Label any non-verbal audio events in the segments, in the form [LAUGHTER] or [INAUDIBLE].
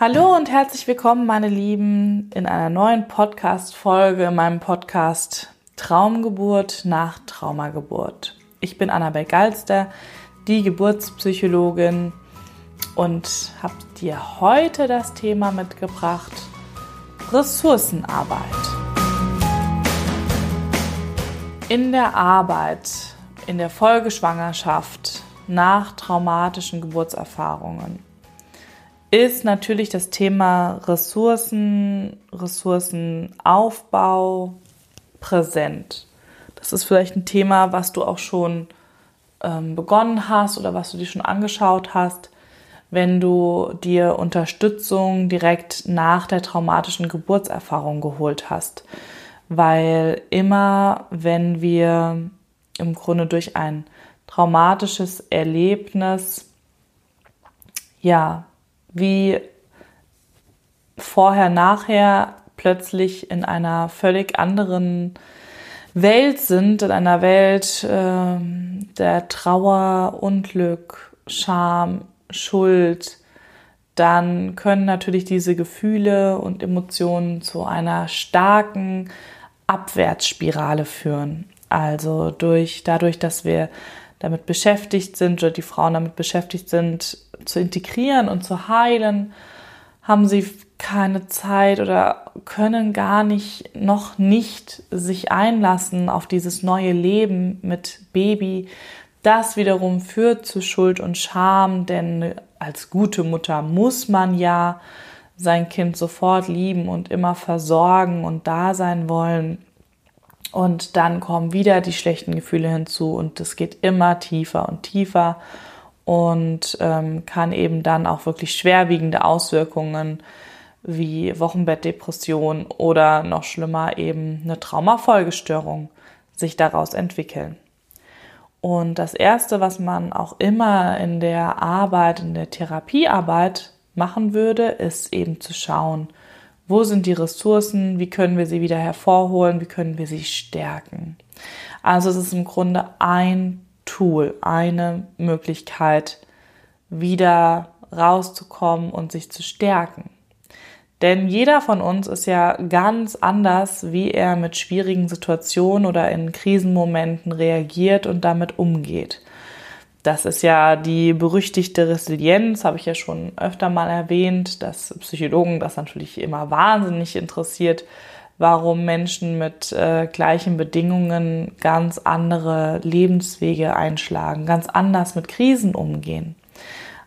Hallo und herzlich willkommen, meine Lieben, in einer neuen Podcast-Folge in meinem Podcast Traumgeburt nach Traumageburt. Ich bin Annabel Galster, die Geburtspsychologin und habe dir heute das Thema mitgebracht: Ressourcenarbeit. In der Arbeit, in der Folgeschwangerschaft, nach traumatischen Geburtserfahrungen ist natürlich das Thema Ressourcen, Ressourcenaufbau präsent. Das ist vielleicht ein Thema, was du auch schon ähm, begonnen hast oder was du dir schon angeschaut hast, wenn du dir Unterstützung direkt nach der traumatischen Geburtserfahrung geholt hast. Weil immer, wenn wir im Grunde durch ein traumatisches Erlebnis ja wie vorher, nachher plötzlich in einer völlig anderen Welt sind, in einer Welt äh, der Trauer, Unglück, Scham, Schuld, dann können natürlich diese Gefühle und Emotionen zu einer starken Abwärtsspirale führen. Also durch, dadurch, dass wir damit beschäftigt sind oder die Frauen damit beschäftigt sind, zu integrieren und zu heilen, haben sie keine Zeit oder können gar nicht, noch nicht sich einlassen auf dieses neue Leben mit Baby. Das wiederum führt zu Schuld und Scham, denn als gute Mutter muss man ja sein Kind sofort lieben und immer versorgen und da sein wollen. Und dann kommen wieder die schlechten Gefühle hinzu und es geht immer tiefer und tiefer und ähm, kann eben dann auch wirklich schwerwiegende Auswirkungen wie Wochenbettdepression oder noch schlimmer eben eine Traumafolgestörung sich daraus entwickeln. Und das Erste, was man auch immer in der Arbeit, in der Therapiearbeit machen würde, ist eben zu schauen, wo sind die Ressourcen? Wie können wir sie wieder hervorholen? Wie können wir sie stärken? Also es ist im Grunde ein Tool, eine Möglichkeit, wieder rauszukommen und sich zu stärken. Denn jeder von uns ist ja ganz anders, wie er mit schwierigen Situationen oder in Krisenmomenten reagiert und damit umgeht. Das ist ja die berüchtigte Resilienz, habe ich ja schon öfter mal erwähnt, dass Psychologen das natürlich immer wahnsinnig interessiert, warum Menschen mit äh, gleichen Bedingungen ganz andere Lebenswege einschlagen, ganz anders mit Krisen umgehen.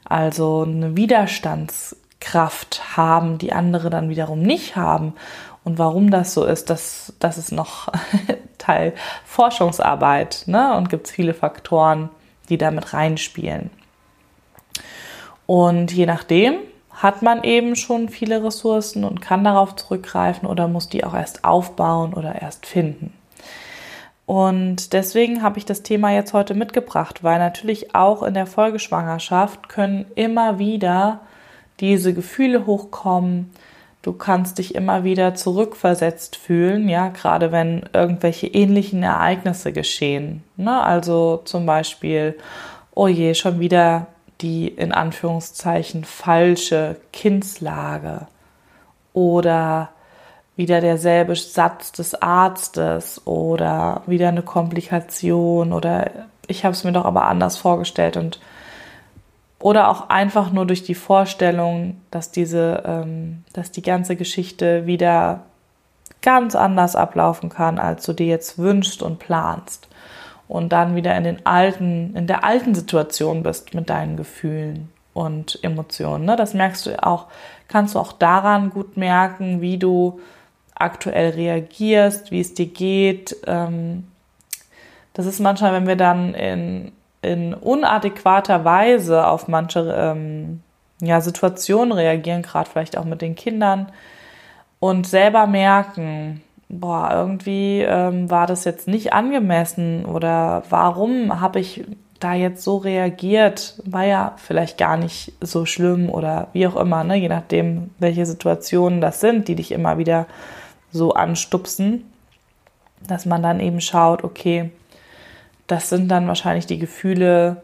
Also eine Widerstandskraft haben, die andere dann wiederum nicht haben. Und warum das so ist, das, das ist noch [LAUGHS] Teil Forschungsarbeit ne? und gibt es viele Faktoren, die damit reinspielen. Und je nachdem hat man eben schon viele Ressourcen und kann darauf zurückgreifen oder muss die auch erst aufbauen oder erst finden. Und deswegen habe ich das Thema jetzt heute mitgebracht, weil natürlich auch in der Folgeschwangerschaft können immer wieder diese Gefühle hochkommen, Du kannst dich immer wieder zurückversetzt fühlen, ja, gerade wenn irgendwelche ähnlichen Ereignisse geschehen. Ne? Also zum Beispiel, oh je, schon wieder die in Anführungszeichen falsche Kindslage oder wieder derselbe Satz des Arztes oder wieder eine Komplikation oder ich habe es mir doch aber anders vorgestellt und oder auch einfach nur durch die Vorstellung, dass diese, ähm, dass die ganze Geschichte wieder ganz anders ablaufen kann, als du dir jetzt wünschst und planst. Und dann wieder in den alten, in der alten Situation bist mit deinen Gefühlen und Emotionen. Ne? Das merkst du auch, kannst du auch daran gut merken, wie du aktuell reagierst, wie es dir geht. Ähm, das ist manchmal, wenn wir dann in in unadäquater Weise auf manche ähm, ja, Situationen reagieren, gerade vielleicht auch mit den Kindern und selber merken, boah, irgendwie ähm, war das jetzt nicht angemessen oder warum habe ich da jetzt so reagiert, war ja vielleicht gar nicht so schlimm oder wie auch immer, ne? je nachdem, welche Situationen das sind, die dich immer wieder so anstupsen, dass man dann eben schaut, okay, das sind dann wahrscheinlich die Gefühle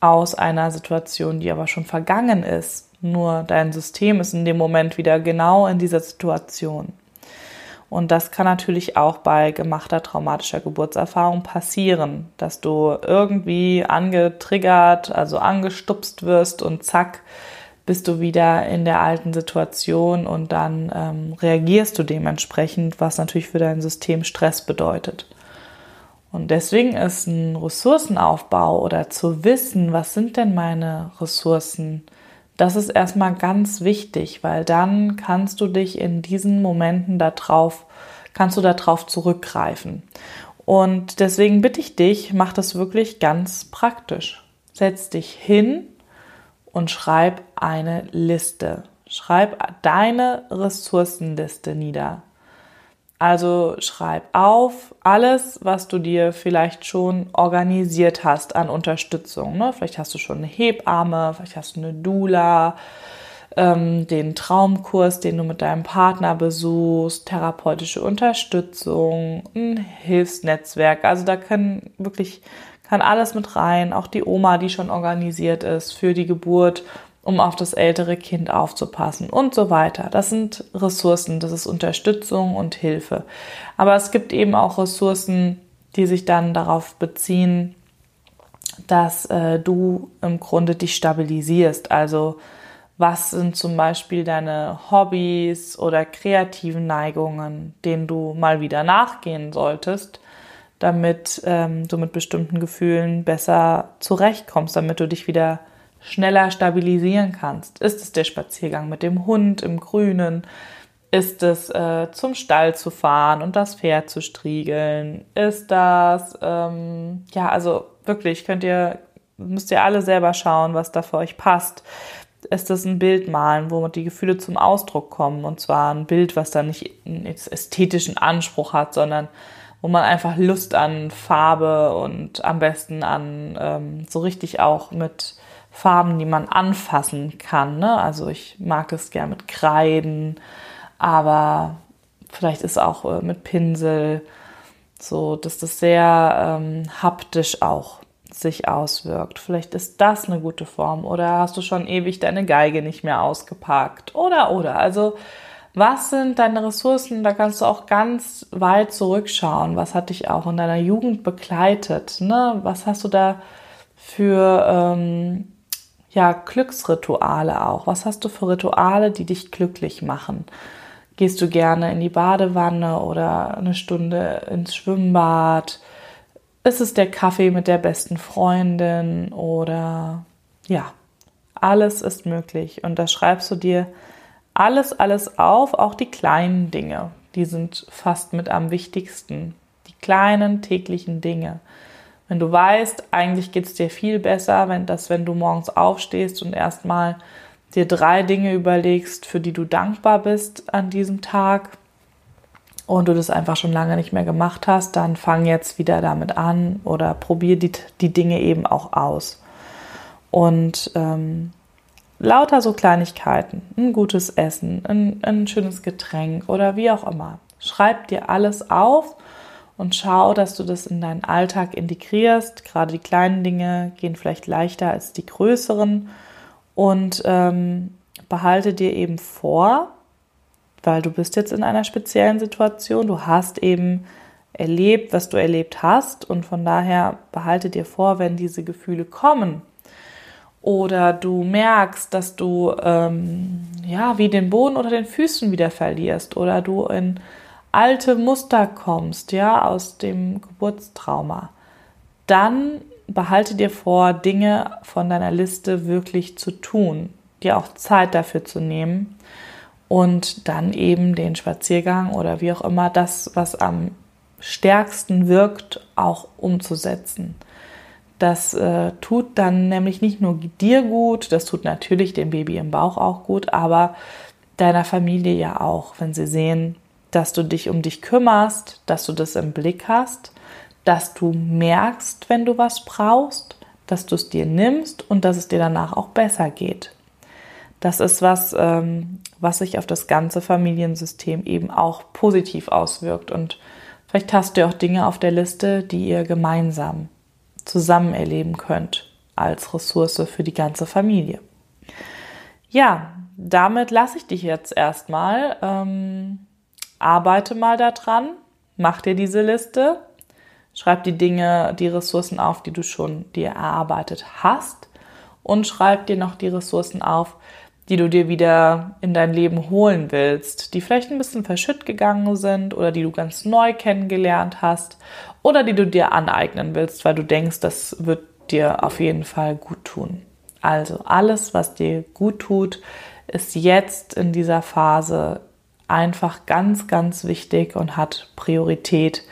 aus einer Situation, die aber schon vergangen ist. Nur dein System ist in dem Moment wieder genau in dieser Situation. Und das kann natürlich auch bei gemachter traumatischer Geburtserfahrung passieren, dass du irgendwie angetriggert, also angestupst wirst und zack, bist du wieder in der alten Situation und dann ähm, reagierst du dementsprechend, was natürlich für dein System Stress bedeutet. Und deswegen ist ein Ressourcenaufbau oder zu wissen, was sind denn meine Ressourcen, das ist erstmal ganz wichtig, weil dann kannst du dich in diesen Momenten darauf, kannst du darauf zurückgreifen. Und deswegen bitte ich dich, mach das wirklich ganz praktisch. Setz dich hin und schreib eine Liste. Schreib deine Ressourcenliste nieder. Also schreib auf alles, was du dir vielleicht schon organisiert hast an Unterstützung. Ne? Vielleicht hast du schon eine Hebamme, vielleicht hast du eine Dula, ähm, den Traumkurs, den du mit deinem Partner besuchst, therapeutische Unterstützung, ein Hilfsnetzwerk. Also da kann wirklich kann alles mit rein, auch die Oma, die schon organisiert ist für die Geburt um auf das ältere Kind aufzupassen und so weiter. Das sind Ressourcen, das ist Unterstützung und Hilfe. Aber es gibt eben auch Ressourcen, die sich dann darauf beziehen, dass äh, du im Grunde dich stabilisierst. Also was sind zum Beispiel deine Hobbys oder kreativen Neigungen, denen du mal wieder nachgehen solltest, damit ähm, du mit bestimmten Gefühlen besser zurechtkommst, damit du dich wieder schneller stabilisieren kannst. Ist es der Spaziergang mit dem Hund im Grünen? Ist es äh, zum Stall zu fahren und das Pferd zu striegeln? Ist das, ähm, ja, also wirklich, könnt ihr, müsst ihr alle selber schauen, was da für euch passt. Ist das ein Bild malen, wo die Gefühle zum Ausdruck kommen? Und zwar ein Bild, was dann nicht einen ästhetischen Anspruch hat, sondern wo man einfach Lust an Farbe und am besten an ähm, so richtig auch mit Farben, die man anfassen kann. Ne? Also ich mag es gern mit Kreiden, aber vielleicht ist auch äh, mit Pinsel so, dass das sehr ähm, haptisch auch sich auswirkt. Vielleicht ist das eine gute Form oder hast du schon ewig deine Geige nicht mehr ausgepackt oder oder. Also was sind deine Ressourcen? Da kannst du auch ganz weit zurückschauen. Was hat dich auch in deiner Jugend begleitet? Ne? Was hast du da für ähm, ja, Glücksrituale auch. Was hast du für Rituale, die dich glücklich machen? Gehst du gerne in die Badewanne oder eine Stunde ins Schwimmbad? Ist es der Kaffee mit der besten Freundin oder ja, alles ist möglich. Und da schreibst du dir alles, alles auf, auch die kleinen Dinge. Die sind fast mit am wichtigsten. Die kleinen täglichen Dinge. Wenn du weißt, eigentlich geht es dir viel besser, wenn das, wenn du morgens aufstehst und erstmal dir drei Dinge überlegst, für die du dankbar bist an diesem Tag und du das einfach schon lange nicht mehr gemacht hast, dann fang jetzt wieder damit an oder probier die, die Dinge eben auch aus. Und ähm, lauter so Kleinigkeiten, ein gutes Essen, ein, ein schönes Getränk oder wie auch immer. Schreib dir alles auf und schau, dass du das in deinen Alltag integrierst. Gerade die kleinen Dinge gehen vielleicht leichter als die größeren. Und ähm, behalte dir eben vor, weil du bist jetzt in einer speziellen Situation, du hast eben erlebt, was du erlebt hast. Und von daher behalte dir vor, wenn diese Gefühle kommen. Oder du merkst, dass du ähm, ja wie den Boden unter den Füßen wieder verlierst. Oder du in alte Muster kommst, ja, aus dem Geburtstrauma, dann behalte dir vor, Dinge von deiner Liste wirklich zu tun, dir auch Zeit dafür zu nehmen und dann eben den Spaziergang oder wie auch immer das, was am stärksten wirkt, auch umzusetzen. Das äh, tut dann nämlich nicht nur dir gut, das tut natürlich dem Baby im Bauch auch gut, aber deiner Familie ja auch, wenn sie sehen, dass du dich um dich kümmerst, dass du das im Blick hast, dass du merkst, wenn du was brauchst, dass du es dir nimmst und dass es dir danach auch besser geht. Das ist was, ähm, was sich auf das ganze Familiensystem eben auch positiv auswirkt. Und vielleicht hast du auch Dinge auf der Liste, die ihr gemeinsam zusammen erleben könnt als Ressource für die ganze Familie. Ja, damit lasse ich dich jetzt erstmal. Ähm, arbeite mal daran, mach dir diese Liste, schreib die Dinge, die Ressourcen auf, die du schon dir erarbeitet hast und schreib dir noch die Ressourcen auf, die du dir wieder in dein Leben holen willst, die vielleicht ein bisschen verschütt gegangen sind oder die du ganz neu kennengelernt hast oder die du dir aneignen willst, weil du denkst, das wird dir auf jeden Fall gut tun. Also alles, was dir gut tut, ist jetzt in dieser Phase einfach ganz, ganz wichtig und hat Priorität,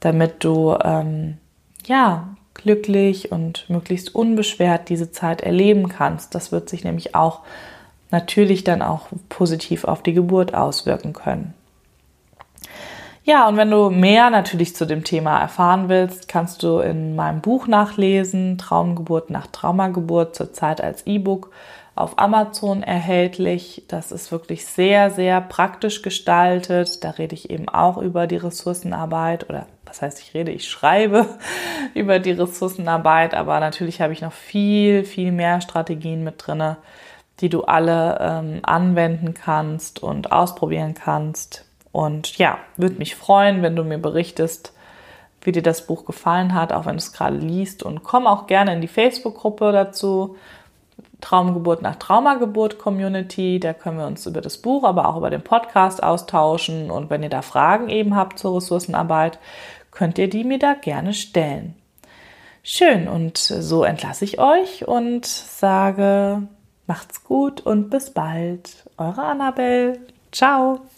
damit du ähm, ja glücklich und möglichst unbeschwert diese Zeit erleben kannst. Das wird sich nämlich auch natürlich dann auch positiv auf die Geburt auswirken können. Ja, und wenn du mehr natürlich zu dem Thema erfahren willst, kannst du in meinem Buch nachlesen, Traumgeburt nach Traumageburt, zurzeit als E-Book auf Amazon erhältlich. Das ist wirklich sehr, sehr praktisch gestaltet. Da rede ich eben auch über die Ressourcenarbeit oder was heißt ich rede, ich schreibe [LAUGHS] über die Ressourcenarbeit, aber natürlich habe ich noch viel, viel mehr Strategien mit drinne, die du alle ähm, anwenden kannst und ausprobieren kannst. Und ja, würde mich freuen, wenn du mir berichtest, wie dir das Buch gefallen hat, auch wenn du es gerade liest. Und komm auch gerne in die Facebook-Gruppe dazu. Traumgeburt nach Traumageburt Community. Da können wir uns über das Buch, aber auch über den Podcast austauschen. Und wenn ihr da Fragen eben habt zur Ressourcenarbeit, könnt ihr die mir da gerne stellen. Schön, und so entlasse ich euch und sage, macht's gut und bis bald. Eure Annabelle. Ciao.